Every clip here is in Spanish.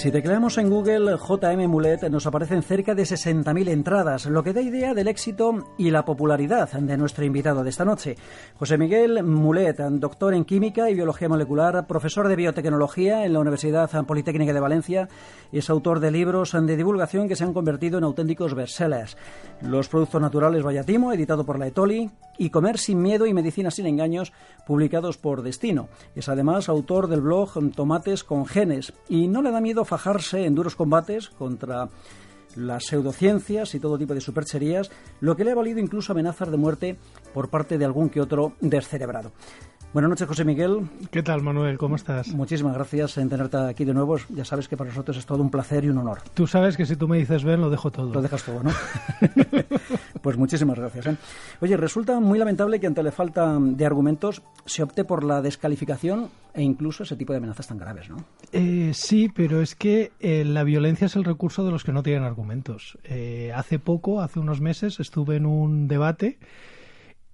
Si tecleamos en Google JM Mulet nos aparecen cerca de 60.000 entradas, lo que da idea del éxito y la popularidad de nuestro invitado de esta noche. José Miguel Mulet, doctor en Química y Biología Molecular, profesor de Biotecnología en la Universidad Politécnica de Valencia, es autor de libros de divulgación que se han convertido en auténticos bestsellers. Los productos naturales Vallatimo, editado por la Etoli, y Comer sin miedo y Medicina sin engaños, publicados por Destino. Es además autor del blog Tomates con genes y no le da miedo fajarse en duros combates contra las pseudociencias y todo tipo de supercherías, lo que le ha valido incluso amenazas de muerte por parte de algún que otro descerebrado. Buenas noches, José Miguel. ¿Qué tal, Manuel? ¿Cómo estás? Muchísimas gracias en tenerte aquí de nuevo. Ya sabes que para nosotros es todo un placer y un honor. Tú sabes que si tú me dices ven, lo dejo todo. Lo dejas todo, ¿no? pues muchísimas gracias. ¿eh? Oye, resulta muy lamentable que ante la falta de argumentos se opte por la descalificación e incluso ese tipo de amenazas tan graves, ¿no? Eh, sí, pero es que eh, la violencia es el recurso de los que no tienen argumentos. hace poco, hace unos meses, estuve en un debate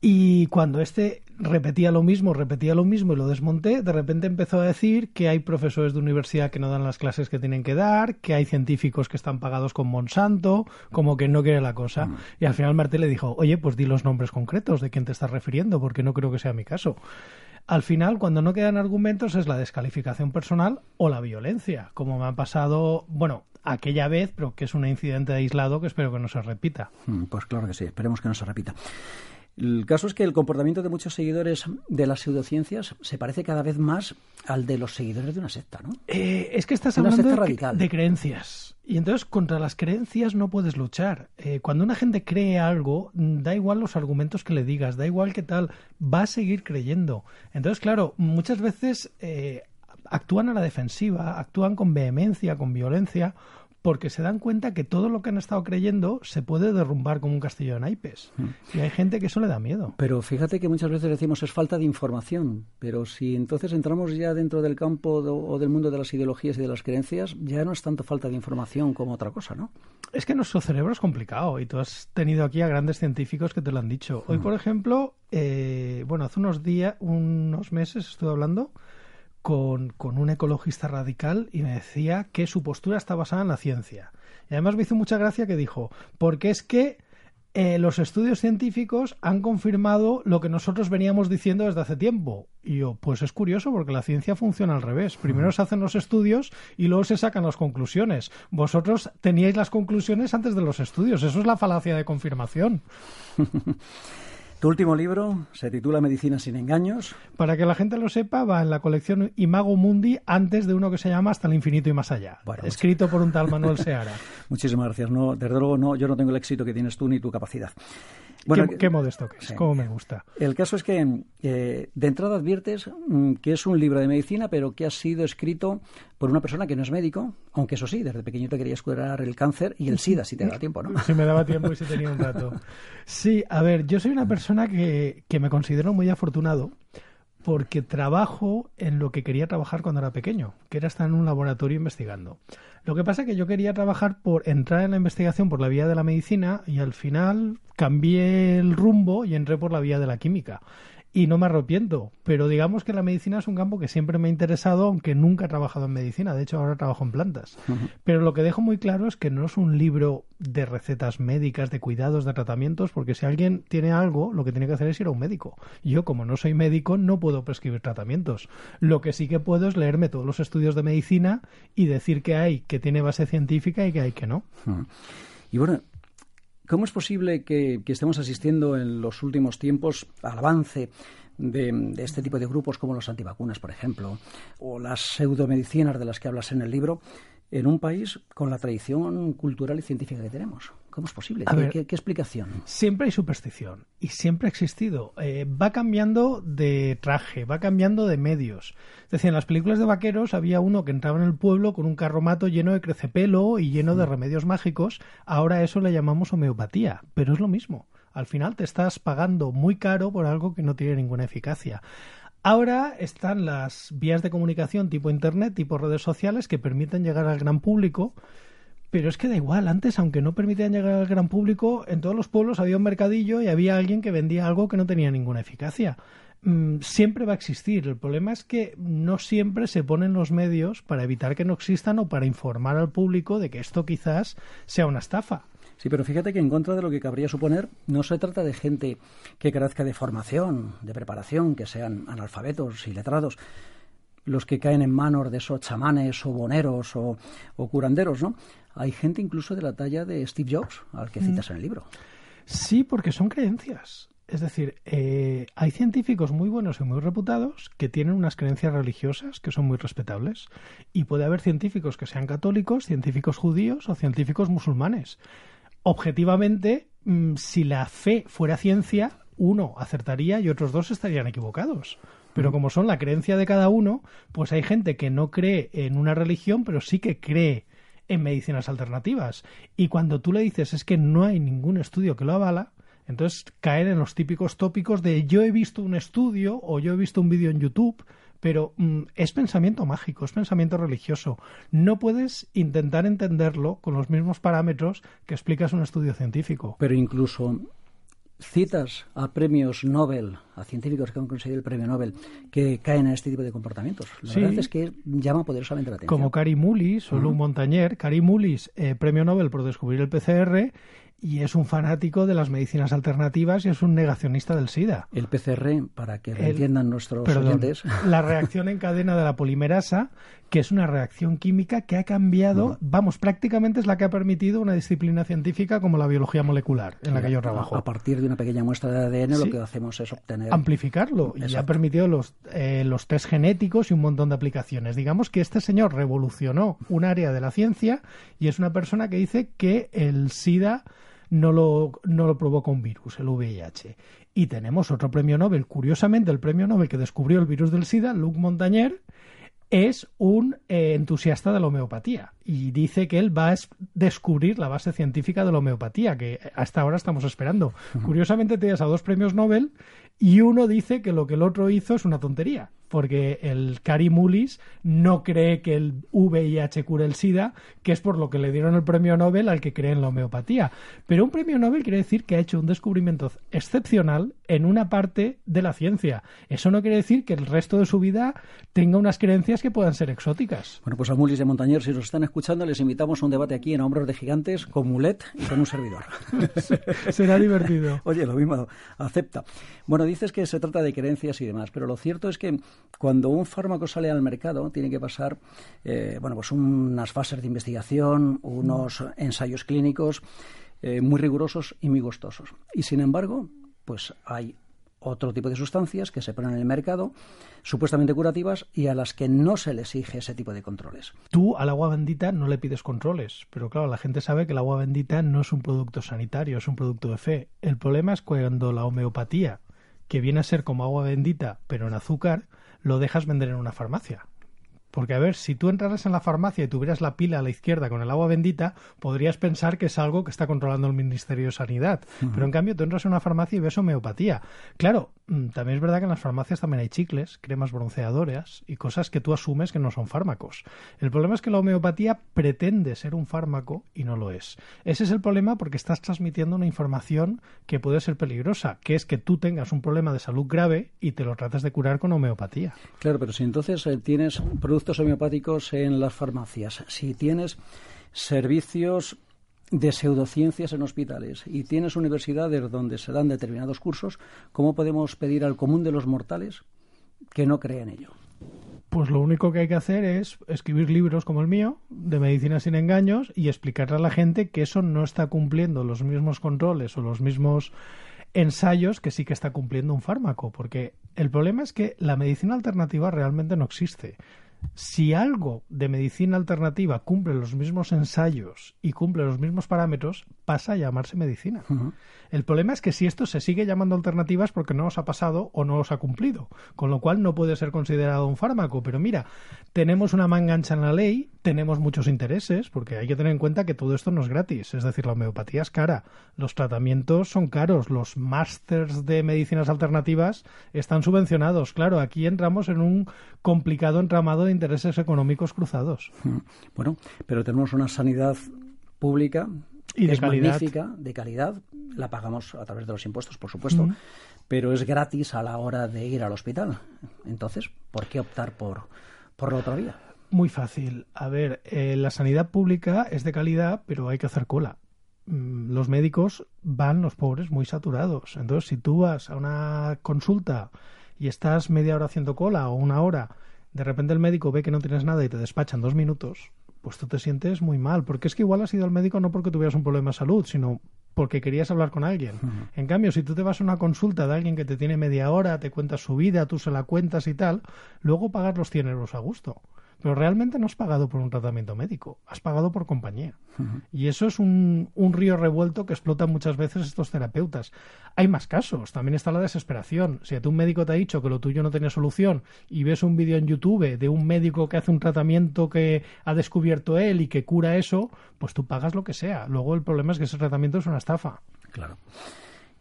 y cuando este repetía lo mismo, repetía lo mismo y lo desmonté, de repente empezó a decir que hay profesores de universidad que no dan las clases que tienen que dar, que hay científicos que están pagados con Monsanto, como que no quiere la cosa. Mm. Y al final Martel le dijo, oye, pues di los nombres concretos de quién te estás refiriendo, porque no creo que sea mi caso. Al final, cuando no quedan argumentos, es la descalificación personal o la violencia, como me ha pasado, bueno, aquella vez, pero que es un incidente aislado que espero que no se repita. Mm, pues claro que sí, esperemos que no se repita. El caso es que el comportamiento de muchos seguidores de las pseudociencias se parece cada vez más al de los seguidores de una secta, ¿no? Eh, es que estás hablando de, creencias. Y entonces contra las creencias no puedes luchar. Eh, cuando una gente cree algo, da igual los argumentos que le digas, da igual qué tal, va a seguir creyendo. Entonces, claro, muchas veces eh, actúan a la defensiva, actúan con vehemencia, con violencia, porque se dan cuenta que todo lo que han estado creyendo se puede derrumbar como un castillo de naipes. Mm. Y hay gente que eso le da miedo. Pero fíjate que muchas veces decimos es falta de información, pero si entonces entramos ya dentro del campo o del mundo de las ideologías y de las creencias, ya no es tanto falta de información como otra cosa, ¿no? Es que nuestro cerebro es complicado y tú has tenido aquí a grandes científicos que te lo han dicho. Hoy, mm. por ejemplo, eh, bueno, hace unos días, unos meses estuve hablando con, un ecologista radical y me decía que su postura está basada en la ciencia. Y además me hizo mucha gracia que dijo, porque es que eh, los estudios científicos han confirmado lo que nosotros veníamos diciendo desde hace tiempo. Y yo, pues es curioso porque la ciencia funciona al revés. Primero se hacen los estudios y luego se sacan las conclusiones. Vosotros teníais las conclusiones antes de los estudios. Eso es la falacia de confirmación. Tu último libro se titula Medicina sin engaños. Para que la gente lo sepa, va en la colección Imago Mundi antes de uno que se llama Hasta el infinito y más allá, escrito por un tal Manuel Seara. Muchísimas gracias. No, desde luego no, yo no tengo el éxito que tienes tú ni tu capacidad. Bueno, qué, modesto que es, cómo me gusta. El caso es que eh, de entrada adviertes mm, que es un libro de medicina, pero que ha sido escrito por una persona que no es médico, aunque eso sí, desde pequeño te querías curar el cáncer y el SIDA, si te da tiempo, ¿no? Si me daba tiempo y si tenía un rato. Sí, a ver, yo soy una persona que, que me considero muy afortunado porque trabajo en lo que quería trabajar cuando era pequeño, que era estar en un laboratorio investigando. Lo que pasa es que yo quería trabajar por entrar en la investigación por la vía de la medicina y al final cambié el rumbo y entré por la vía de la química y no me arrepiento, pero digamos que la medicina es un campo que siempre me ha interesado, aunque nunca he trabajado en medicina, de hecho ahora trabajo en plantas. Pero lo que dejo muy claro es que no es un libro de recetas médicas, de cuidados, de tratamientos, porque si alguien tiene algo, lo que tiene que hacer es ir a un médico. Yo, como no soy médico, no puedo prescribir tratamientos. Lo que sí que puedo es leerme todos los estudios de medicina y decir que hay que tiene base científica y que hay que no. Y bueno, ¿Cómo es posible que, estemos asistiendo en los últimos tiempos al avance de, este tipo de grupos como los antivacunas, por ejemplo, o las pseudomedicinas de las que hablas en el libro, en un país con la tradición cultural y científica que tenemos? ¿Cómo es posible? ¿Qué, explicación? Siempre hay superstición y siempre ha existido. Eh, va cambiando de traje, va cambiando de medios. Es decir, en las películas de vaqueros había uno que entraba en el pueblo con un carromato lleno de crecepelo y lleno de remedios mágicos. Ahora eso le llamamos homeopatía, pero es lo mismo. Al final te estás pagando muy caro por algo que no tiene ninguna eficacia. Ahora están las vías de comunicación tipo Internet, tipo redes sociales que permiten llegar al gran público pero es que da igual, antes, aunque no permitían llegar al gran público, en todos los pueblos había un mercadillo y había alguien que vendía algo que no tenía ninguna eficacia. mm, siempre va a existir. El problema es que no siempre se ponen los medios para evitar que no existan o para informar al público de que esto quizás sea una estafa. Sí, pero fíjate que en contra de lo que cabría suponer, no se trata de gente que carezca de formación, de preparación, que sean analfabetos y letrados, los que caen en manos de esos chamanes o boneros o, curanderos, ¿no? Hay gente incluso de la talla de Steve Jobs, al que citas en el libro. Sí, porque son creencias. Es decir, eh, hay científicos muy buenos y muy reputados que tienen unas creencias religiosas que son muy respetables. Y puede haber científicos que sean católicos, científicos judíos o científicos musulmanes objetivamente, mm, si la fe fuera ciencia, uno acertaría y otros dos estarían equivocados. Pero como son la creencia de cada uno, pues hay gente que no cree en una religión, pero sí que cree en medicinas alternativas. Y cuando tú le dices es que no hay ningún estudio que lo avala, entonces caen en los típicos tópicos de yo he visto un estudio o yo he visto un vídeo en YouTube pero mm, es pensamiento mágico, es pensamiento religioso. No puedes intentar entenderlo con los mismos parámetros que explicas un estudio científico. Pero incluso citas a premios Nobel, a científicos que han conseguido el premio Nobel, que caen en este tipo de comportamientos. La verdad es que llama poderosamente la atención. Como Cary Mullis o Luc Montagnier. Cary Mullis, eh, premio Nobel por descubrir el PCR, y es un fanático de las medicinas alternativas y es un negacionista del SIDA. El PCR, para que lo entiendan nuestros oyentes. La reacción en cadena de la polimerasa, que es una reacción química que ha cambiado, vamos, prácticamente es la que ha permitido una disciplina científica como la biología molecular, en la que yo trabajo. A, partir de una pequeña muestra de ADN lo que hacemos es obtener... Amplificarlo. Y ha permitido los, eh, los test genéticos y un montón de aplicaciones. Digamos que este señor revolucionó un área de la ciencia y es una persona que dice que el SIDA no lo, no lo provoca un virus, el VIH. Y tenemos otro premio Nobel, curiosamente el premio Nobel que descubrió el virus del SIDA, Luc Montagnier, es un eh, entusiasta de la homeopatía y dice que él va a descubrir la base científica de la homeopatía, que hasta ahora estamos esperando. Curiosamente tienes a dos premios Nobel y uno dice que lo que el otro hizo es una tontería, porque el Cari Mullis no cree que el VIH cure el SIDA, que es por lo que le dieron el premio Nobel al que cree en la homeopatía. Pero un premio Nobel quiere decir que ha hecho un descubrimiento excepcional en una parte de la ciencia. Eso no quiere decir que el resto de su vida tenga unas creencias que puedan ser exóticas. Bueno, pues a Mullis de Montañer, si nos están escuchando, les invitamos a un debate aquí en Hombros de Gigantes con Mulet y con un servidor. Será divertido. Oye, lo mismo, acepta. Bueno, dices que se trata de creencias y demás, pero lo cierto es que cuando un fármaco sale al mercado tiene que pasar eh, bueno, pues unas fases de investigación, unos ensayos clínicos eh, muy rigurosos y muy costosos. Y sin embargo, pues hay otro tipo de sustancias que se ponen en el mercado, supuestamente curativas, y a las que no se le exige ese tipo de controles. Tú al agua bendita no le pides controles, pero claro, la gente sabe que el agua bendita no es un producto sanitario, es un producto de fe. El problema es cuando la homeopatía que viene a ser como agua bendita, pero en azúcar, lo dejas vender en una farmacia. Porque, a ver, si tú entraras en la farmacia y tuvieras la pila a la izquierda con el agua bendita, podrías pensar que es algo que está controlando el Ministerio de Sanidad. Pero, en cambio, tú entras en una farmacia y ves homeopatía. Claro, mm, también es verdad que en las farmacias también hay chicles, cremas bronceadoras y cosas que tú asumes que no son fármacos. El problema es que la homeopatía pretende ser un fármaco y no lo es. Ese es el problema porque estás transmitiendo una información que puede ser peligrosa, que es que tú tengas un problema de salud grave y te lo tratas de curar con homeopatía. Claro, pero si entonces eh, tienes productos homeopáticos en las farmacias, si tienes servicios de pseudociencias en hospitales y tienes universidades donde se dan determinados cursos, ¿cómo podemos pedir al común de los mortales que no crea en ello? Pues lo único que hay que hacer es escribir libros como el mío, de medicina sin engaños, y explicarle a la gente que eso no está cumpliendo los mismos controles o los mismos ensayos que sí que está cumpliendo un fármaco, porque el problema es que la medicina alternativa realmente no existe si algo de medicina alternativa cumple los mismos ensayos y cumple los mismos parámetros, pasa a llamarse medicina. El problema es que si esto se sigue llamando alternativas porque no os ha pasado o no os ha cumplido, con lo cual no puede ser considerado un fármaco. Pero mira, tenemos una mangancha en la ley, tenemos muchos intereses, porque hay que tener en cuenta que todo esto no es gratis, es decir, la homeopatía es cara, los tratamientos son caros, los másters de medicinas alternativas están subvencionados. Claro, aquí entramos en un complicado entramado de intereses económicos cruzados. Bueno, pero tenemos una sanidad pública y de calidad. de calidad, la pagamos a través de los impuestos, por supuesto, pero es gratis a la hora de ir al hospital. Entonces, ¿por qué optar por, por la otra vía? Muy fácil. A ver, eh, la sanidad pública es de calidad, pero hay que hacer cola. Mm, los médicos van, los pobres, muy saturados. Entonces, si tú vas a una consulta y estás media hora haciendo cola o una hora, de repente el médico ve que no tienes nada y te despachan dos minutos, pues tú te sientes muy mal. Porque es que igual has ido al médico no porque tuvieras un problema de salud, sino porque querías hablar con alguien. En cambio, si tú te vas a una consulta de alguien que te tiene media hora, te cuenta su vida, tú se la cuentas y tal, luego pagar los 100 euros a gusto. Pero realmente no has pagado por un tratamiento médico, has pagado por compañía. Y eso es un, un, río revuelto que explotan muchas veces estos terapeutas. Hay más casos, también está la desesperación. Si a ti un médico te ha dicho que lo tuyo no tiene solución y ves un vídeo en YouTube de un médico que hace un tratamiento que ha descubierto él y que cura eso, pues tú pagas lo que sea. Luego el problema es que ese tratamiento es una estafa. Claro.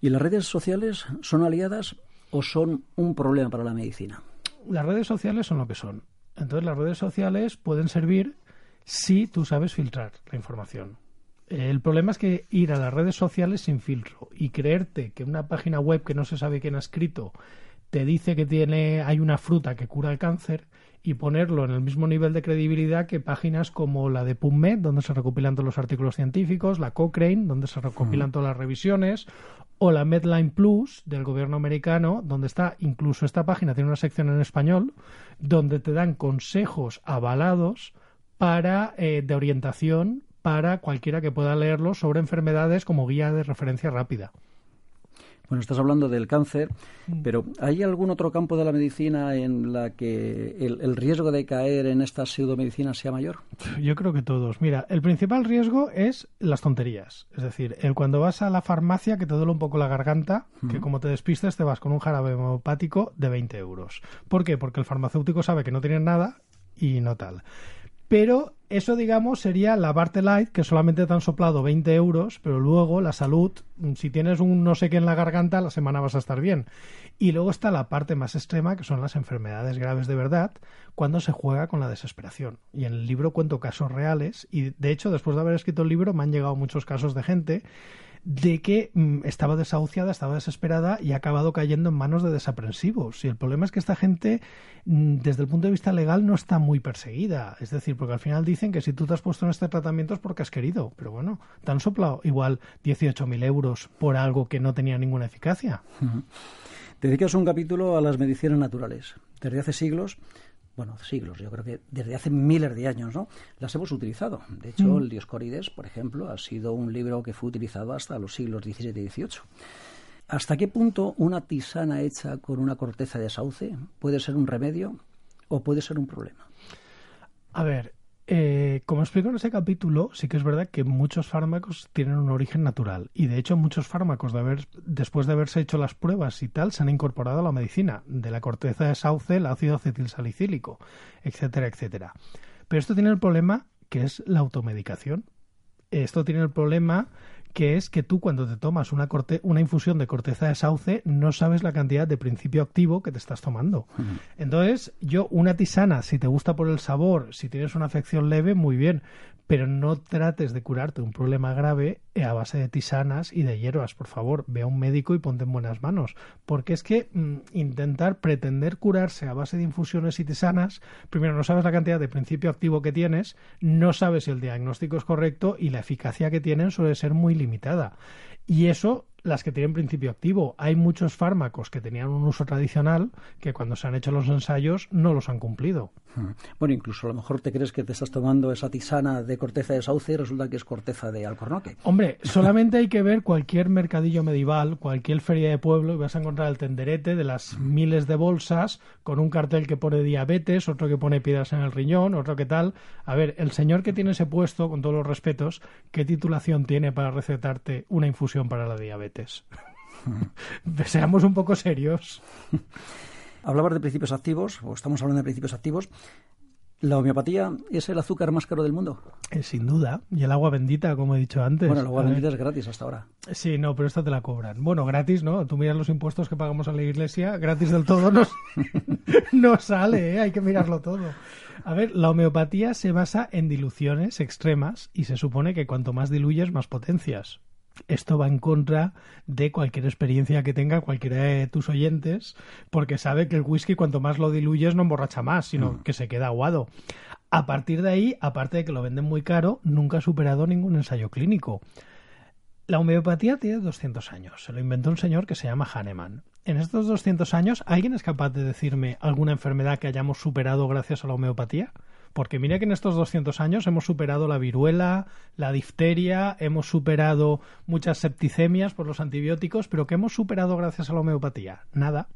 ¿Y las redes sociales son aliadas o son un problema para la medicina? Las redes sociales son lo que son entonces las redes sociales pueden servir si tú sabes filtrar la información. El problema es que ir a las redes sociales sin filtro y creerte que una página web que no se sabe quién ha escrito te dice que tiene hay una fruta que cura el cáncer y ponerlo en el mismo nivel de credibilidad que páginas como la de PubMed, donde se recopilan todos los artículos científicos, la Cochrane, donde se recopilan todas las revisiones, o la Medline Plus del gobierno americano, donde está incluso esta página tiene una sección en español donde te dan consejos avalados para eh, de orientación para cualquiera que pueda leerlo sobre enfermedades como guía de referencia rápida. Bueno, estás hablando del cáncer, mm. pero ¿hay algún otro campo de la medicina en la que el, riesgo de caer en esta pseudomedicina sea mayor? Yo creo que todos. Mira, el principal riesgo es las tonterías. Es decir, el cuando vas a la farmacia que te duele un poco la garganta, que como te despistes te vas con un jarabe homeopático de 20 euros. ¿Por qué? Porque el farmacéutico sabe que no tienes nada y no tal pero eso, digamos, sería la parte light, que solamente te han soplado 20 euros, pero luego la salud, si tienes un no sé qué en la garganta, la semana vas a estar bien. Y luego está la parte más extrema, que son las enfermedades graves de verdad, cuando se juega con la desesperación. Y en el libro cuento casos reales, y de hecho, después de haber escrito el libro, me han llegado muchos casos de gente de que mm, estaba desahuciada, estaba desesperada y ha acabado cayendo en manos de desaprensivos. Y el problema es que esta gente, mm, desde el punto de vista legal, no está muy perseguida. Es decir, porque al final dicen que si tú te has puesto en este tratamiento es porque has querido. Pero bueno, te han soplado igual 18.000 euros por algo que no tenía ninguna eficacia. Dedicas un capítulo a las medicinas naturales. Desde hace siglos bueno, siglos, yo creo que desde hace miles de años, ¿no? Las hemos utilizado. De hecho, mm. el Dioscorides, por ejemplo, ha sido un libro que fue utilizado hasta los siglos XVII y XVIII. ¿Hasta qué punto una tisana hecha con una corteza de sauce puede ser un remedio o puede ser un problema? A ver, eh, como explico en ese capítulo, sí que es verdad que muchos fármacos tienen un origen natural y de hecho muchos fármacos de haber, después de haberse hecho las pruebas y tal se han incorporado a la medicina, de la corteza de sauce, el ácido acetilsalicílico, etcétera, etcétera. Pero esto tiene el problema que es la automedicación. Esto tiene el problema que es que tú cuando te tomas una, corte una infusión de corteza de sauce no sabes la cantidad de principio activo que te estás tomando. Entonces, yo una tisana, si te gusta por el sabor, si tienes una afección leve, muy bien, pero no trates de curarte un problema grave a base de tisanas y de hierbas, por favor, ve a un médico y ponte en buenas manos, porque es que mm, intentar pretender curarse a base de infusiones y tisanas, primero no sabes la cantidad de principio activo que tienes, no sabes si el diagnóstico es correcto y la eficacia que tienen suele ser muy limitada. Y eso las que tienen principio activo. Hay muchos fármacos que tenían un uso tradicional que cuando se han hecho los ensayos no los han cumplido. Hmm. Bueno, incluso a lo mejor te crees que te estás tomando esa tisana de corteza de sauce y resulta que es corteza de alcornoque. Hombre, solamente hay que ver cualquier mercadillo medieval, cualquier feria de pueblo y vas a encontrar el tenderete de las miles de bolsas con un cartel que pone diabetes, otro que pone piedras en el riñón, otro que tal. A ver, el señor que tiene ese puesto, con todos los respetos, ¿qué titulación tiene para recetarte una infusión para la diabetes? Seamos un poco serios. Hablabas de principios activos, o estamos hablando de principios activos. ¿La homeopatía es el azúcar más caro del mundo? Eh, sin duda. Y el agua bendita, como he dicho antes. Bueno, el agua bendita es gratis hasta ahora. Sí, no, pero esta te la cobran. Bueno, gratis, ¿no? Tú miras los impuestos que pagamos a la iglesia, gratis del todo no, no sale, ¿eh? hay que mirarlo todo. A ver, la homeopatía se basa en diluciones extremas y se supone que cuanto más diluyes, más potencias. Esto va en contra de cualquier experiencia que tenga cualquiera de tus oyentes, porque sabe que el whisky cuanto más lo diluyes no emborracha más, sino mm. que se queda aguado. A partir de ahí, aparte de que lo venden muy caro, nunca ha superado ningún ensayo clínico. La homeopatía tiene 200 años. Se lo inventó un señor que se llama Hahnemann. En estos 200 años, ¿alguien es capaz de decirme alguna enfermedad que hayamos superado gracias a la homeopatía? Porque mira que en estos 200 años hemos superado la viruela, la difteria, hemos superado muchas septicemias por los antibióticos, pero ¿qué hemos superado gracias a la homeopatía? Nada.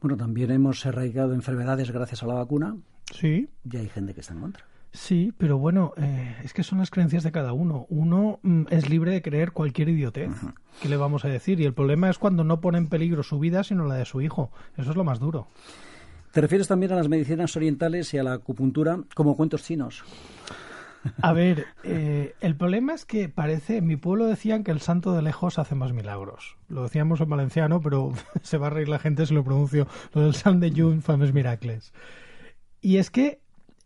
Bueno, también hemos erradicado enfermedades gracias a la vacuna. Sí. Y hay gente que está en contra. Sí, pero bueno, eh, es que son las creencias de cada uno. Uno mm, es libre de creer cualquier idiotez. ¿Qué le vamos a decir? Y el problema es cuando no pone en peligro su vida, sino la de su hijo. Eso es lo más duro. ¿Te refieres también a las medicinas orientales y a la acupuntura como cuentos chinos? A ver, eh, el problema es que parece, en mi pueblo decían que el santo de lejos hace más milagros. Lo decíamos en valenciano, pero se va a reír la gente si lo pronuncio. Lo del San de Jun, fames miracles. Y es que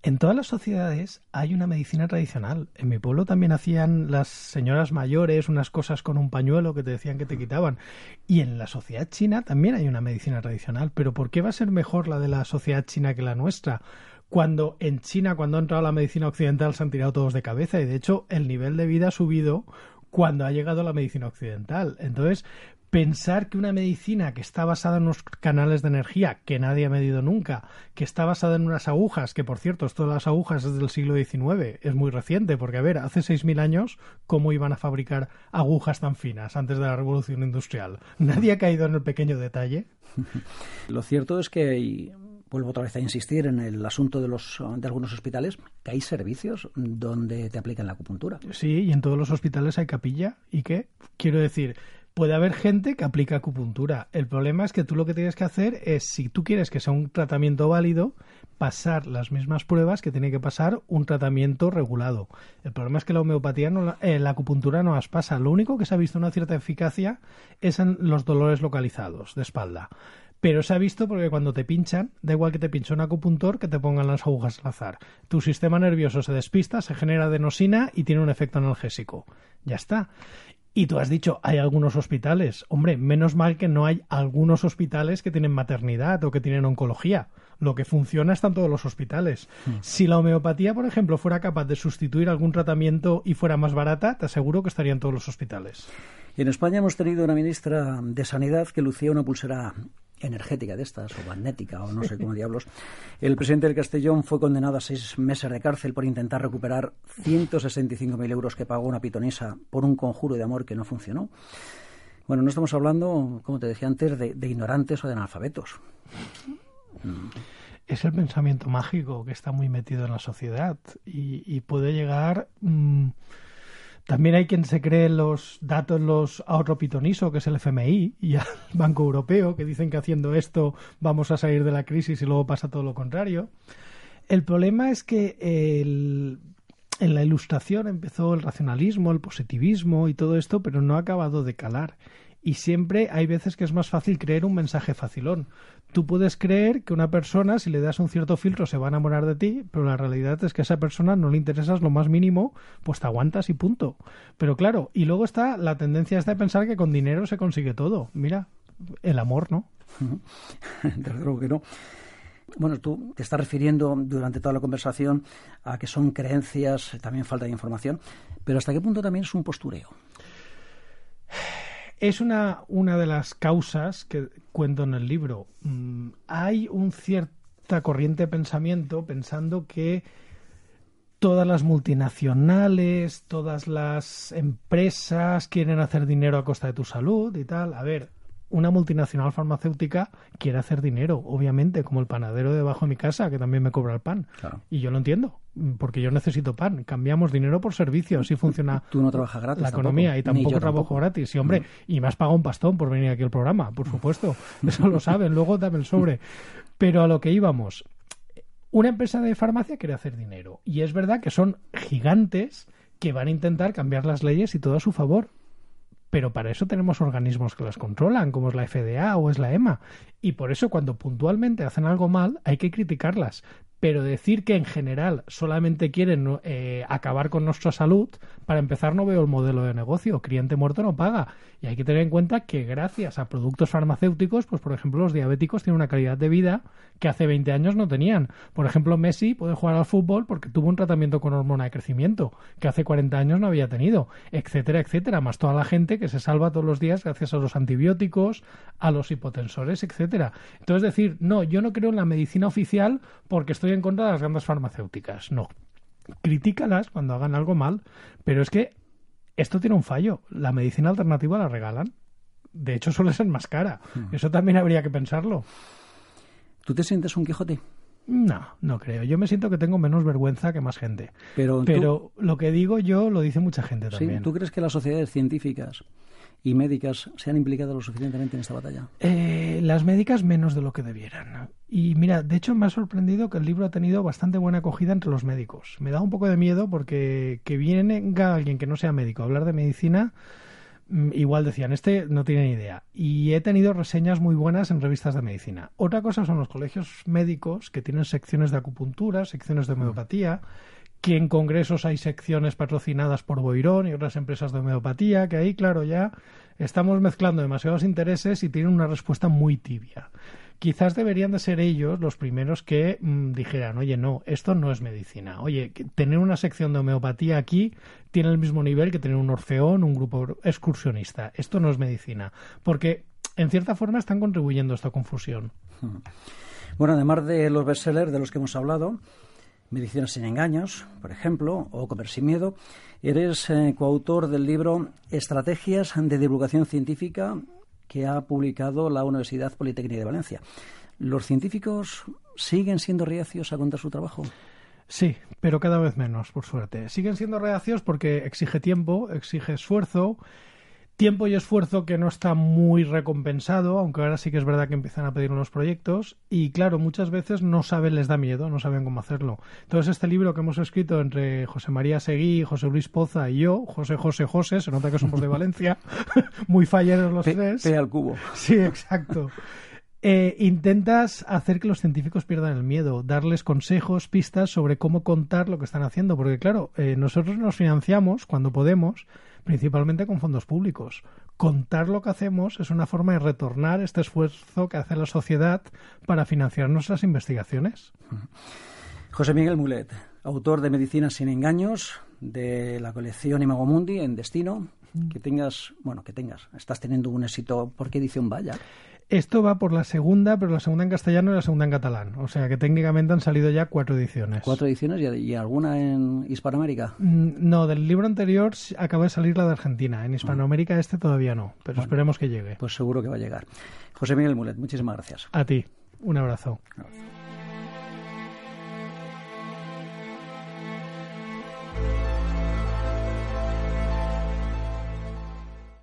en todas las sociedades hay una medicina tradicional. En mi pueblo también hacían las señoras mayores unas cosas con un pañuelo que te decían que te quitaban. Y en la sociedad china también hay una medicina tradicional. Pero ¿por qué va a ser mejor la de la sociedad china que la nuestra? Cuando en China, cuando ha entrado la medicina occidental, se han tirado todos de cabeza. Y de hecho, el nivel de vida ha subido cuando ha llegado la medicina occidental. Entonces, pensar que una medicina que está basada en unos canales de energía que nadie ha medido nunca, que está basada en unas agujas, que por cierto, esto de las agujas es del siglo XIX, es muy reciente, porque a ver, hace 6.000 años, ¿cómo iban a fabricar agujas tan finas antes de la revolución industrial? Nadie ha caído en el pequeño detalle. Lo cierto es que y vuelvo otra vez a insistir en el asunto de los de algunos hospitales que hay servicios donde te aplican la acupuntura. Sí, y en todos los hospitales hay capilla y qué quiero decir, puede haber gente que aplica acupuntura. El problema es que tú lo que tienes que hacer es, si tú quieres que sea un tratamiento válido, pasar las mismas pruebas que tiene que pasar un tratamiento regulado. El problema es que la homeopatía, no, eh, la acupuntura no las pasa. Lo único que se ha visto una cierta eficacia es en los dolores localizados de espalda. Pero se ha visto porque cuando te pinchan, da igual que te pinche un acupuntor que te pongan las agujas al azar. Tu sistema nervioso se despista, se genera adenosina y tiene un efecto analgésico. Ya está. Y tú has dicho, hay algunos hospitales. Hombre, menos mal que no hay algunos hospitales que tienen maternidad o que tienen oncología. Lo que funciona está en todos los hospitales. Hmm. Si la homeopatía, por ejemplo, fuera capaz de sustituir algún tratamiento y fuera más barata, te aseguro que estaría en todos los hospitales. Y en España hemos tenido una ministra de Sanidad que lucía una pulsera energética de estas, o magnética, o no sé cómo diablos. El presidente del Castellón fue condenado a seis meses de cárcel por intentar recuperar 165.000 euros que pagó una pitonisa por un conjuro de amor que no funcionó. Bueno, no estamos hablando, como te decía antes, de, ignorantes o de analfabetos. Es el pensamiento mágico que está muy metido en la sociedad y, puede llegar... Mm, también hay quien se cree los datos los ahorro pitoniso, que es el FMI y el Banco Europeo, que dicen que haciendo esto vamos a salir de la crisis y luego pasa todo lo contrario. El problema es que en la ilustración empezó el racionalismo, el positivismo y todo esto, pero no ha acabado de calar. Y siempre hay veces que es más fácil creer un mensaje facilón tú puedes creer que una persona, si le das un cierto filtro, se va a enamorar de ti, pero la realidad es que a esa persona no le interesas lo más mínimo, pues te aguantas y punto. Pero claro, y luego está la tendencia esta de pensar que con dinero se consigue todo. Mira, el amor, ¿no? Desde luego que no. Bueno, tú te estás refiriendo durante toda la conversación a que son creencias, también falta de información, pero ¿hasta qué punto también es un postureo? Es una, una de las causas que cuento en el libro. Mm, hay un cierta corriente de pensamiento pensando que todas las multinacionales, todas las empresas quieren hacer dinero a costa de tu salud y tal. A ver, una multinacional farmacéutica quiere hacer dinero, obviamente, como el panadero debajo de mi casa, que también me cobra el pan. Y yo lo entiendo, porque yo necesito pan. Cambiamos dinero por servicio, así funciona Tú no trabajas gratis, la economía y tampoco trabajo gratis. Y hombre, mm. y me has pagado un pastón por venir aquí al programa, por supuesto. Eso lo saben, luego dame el sobre. Pero a lo que íbamos, una empresa de farmacia quiere hacer dinero. Y es verdad que son gigantes que van a intentar cambiar las leyes y todo a su favor pero para eso tenemos organismos que las controlan, como es la FDA o es la EMA. Y por eso cuando puntualmente hacen algo mal hay que criticarlas. Pero decir que en general solamente quieren eh, acabar con nuestra salud, para empezar no veo el modelo de negocio. Cliente muerto no paga. Y hay que tener en cuenta que gracias a productos farmacéuticos, pues por ejemplo los diabéticos tienen una calidad de vida que hace 20 años no tenían. Por ejemplo, Messi puede jugar al fútbol porque tuvo un tratamiento con hormona de crecimiento que hace 40 años no había tenido, etcétera, etcétera. Más toda la gente que se salva todos los días gracias a los antibióticos, a los hipotensores, etcétera. Entonces decir, no, yo no creo en la medicina oficial porque estoy en contra de las grandes farmacéuticas. No. Critícalas cuando hagan algo mal, pero es que esto tiene un fallo. La medicina alternativa la regalan. De hecho, suele ser más cara. Hmm. Eso también habría que pensarlo. ¿Tú te sientes un Quijote? No, no creo. Yo me siento que tengo menos vergüenza que más gente. Pero, Pero lo que digo yo lo dice mucha gente también. ¿Tú crees que las sociedades científicas y médicas se han implicado lo suficientemente en esta batalla? Eh, las médicas menos de lo que debieran. Y mira, de hecho me ha sorprendido que el libro ha tenido bastante buena acogida entre los médicos. Me da un poco de miedo porque que venga alguien que no sea médico a hablar de medicina mm, igual decían, este no tiene ni idea. Y he tenido reseñas muy buenas en revistas de medicina. Otra cosa son los colegios médicos que tienen secciones de acupuntura, secciones de homeopatía, que en congresos hay secciones patrocinadas por Boirón y otras empresas de homeopatía, que ahí, claro, ya estamos mezclando demasiados intereses y tienen una respuesta muy tibia. Quizás deberían de ser ellos los primeros que mm, dijeran, oye, no, esto no es medicina. Oye, tener una sección de homeopatía aquí tiene el mismo nivel que tener un orfeón, un grupo excursionista. Esto no es medicina. Porque, en cierta forma, están contribuyendo a esta confusión. Hmm. Bueno, además de los bestsellers de los que hemos hablado, Medicina sin engaños, por ejemplo, o Comer sin miedo. Eres eh, coautor del libro Estrategias de divulgación científica que ha publicado la Universidad Politécnica de Valencia. ¿Los científicos siguen siendo reacios a contar su trabajo? Sí, pero cada vez menos, por suerte. Siguen siendo reacios porque exige tiempo, exige esfuerzo tiempo y esfuerzo que no está muy recompensado, aunque ahora sí que es verdad que empiezan a pedir unos proyectos y claro, muchas veces no saben, les da miedo, no saben cómo hacerlo. Entonces este libro que hemos escrito entre José María Seguí, José Luis Poza y yo, José José José, se nota que somos de Valencia, muy falleros los tres. P al cubo. Sí, exacto. Eh, intentas hacer que los científicos pierdan el miedo, darles consejos, pistas sobre cómo contar lo que están haciendo, porque claro, eh, nosotros nos financiamos cuando podemos, principalmente con fondos públicos. Contar lo que hacemos es una forma de retornar este esfuerzo que hace la sociedad para financiar nuestras investigaciones. José Miguel Mulet, autor de Medicina sin engaños, de la colección Imago Mundi en Destino. Que tengas, bueno, que tengas, estás teniendo un éxito. ¿Por qué edición vaya? Esto va por la segunda, pero la segunda en castellano y la segunda en catalán. O sea que técnicamente han salido ya cuatro ediciones. ¿Cuatro ediciones y, alguna en Hispanoamérica? Mm, no, del libro anterior acaba de salir la de Argentina. En Hispanoamérica este todavía no, pero esperemos que llegue. Pues seguro que va a llegar. José Miguel Mulet, muchísimas gracias. A ti. Un abrazo. Un abrazo.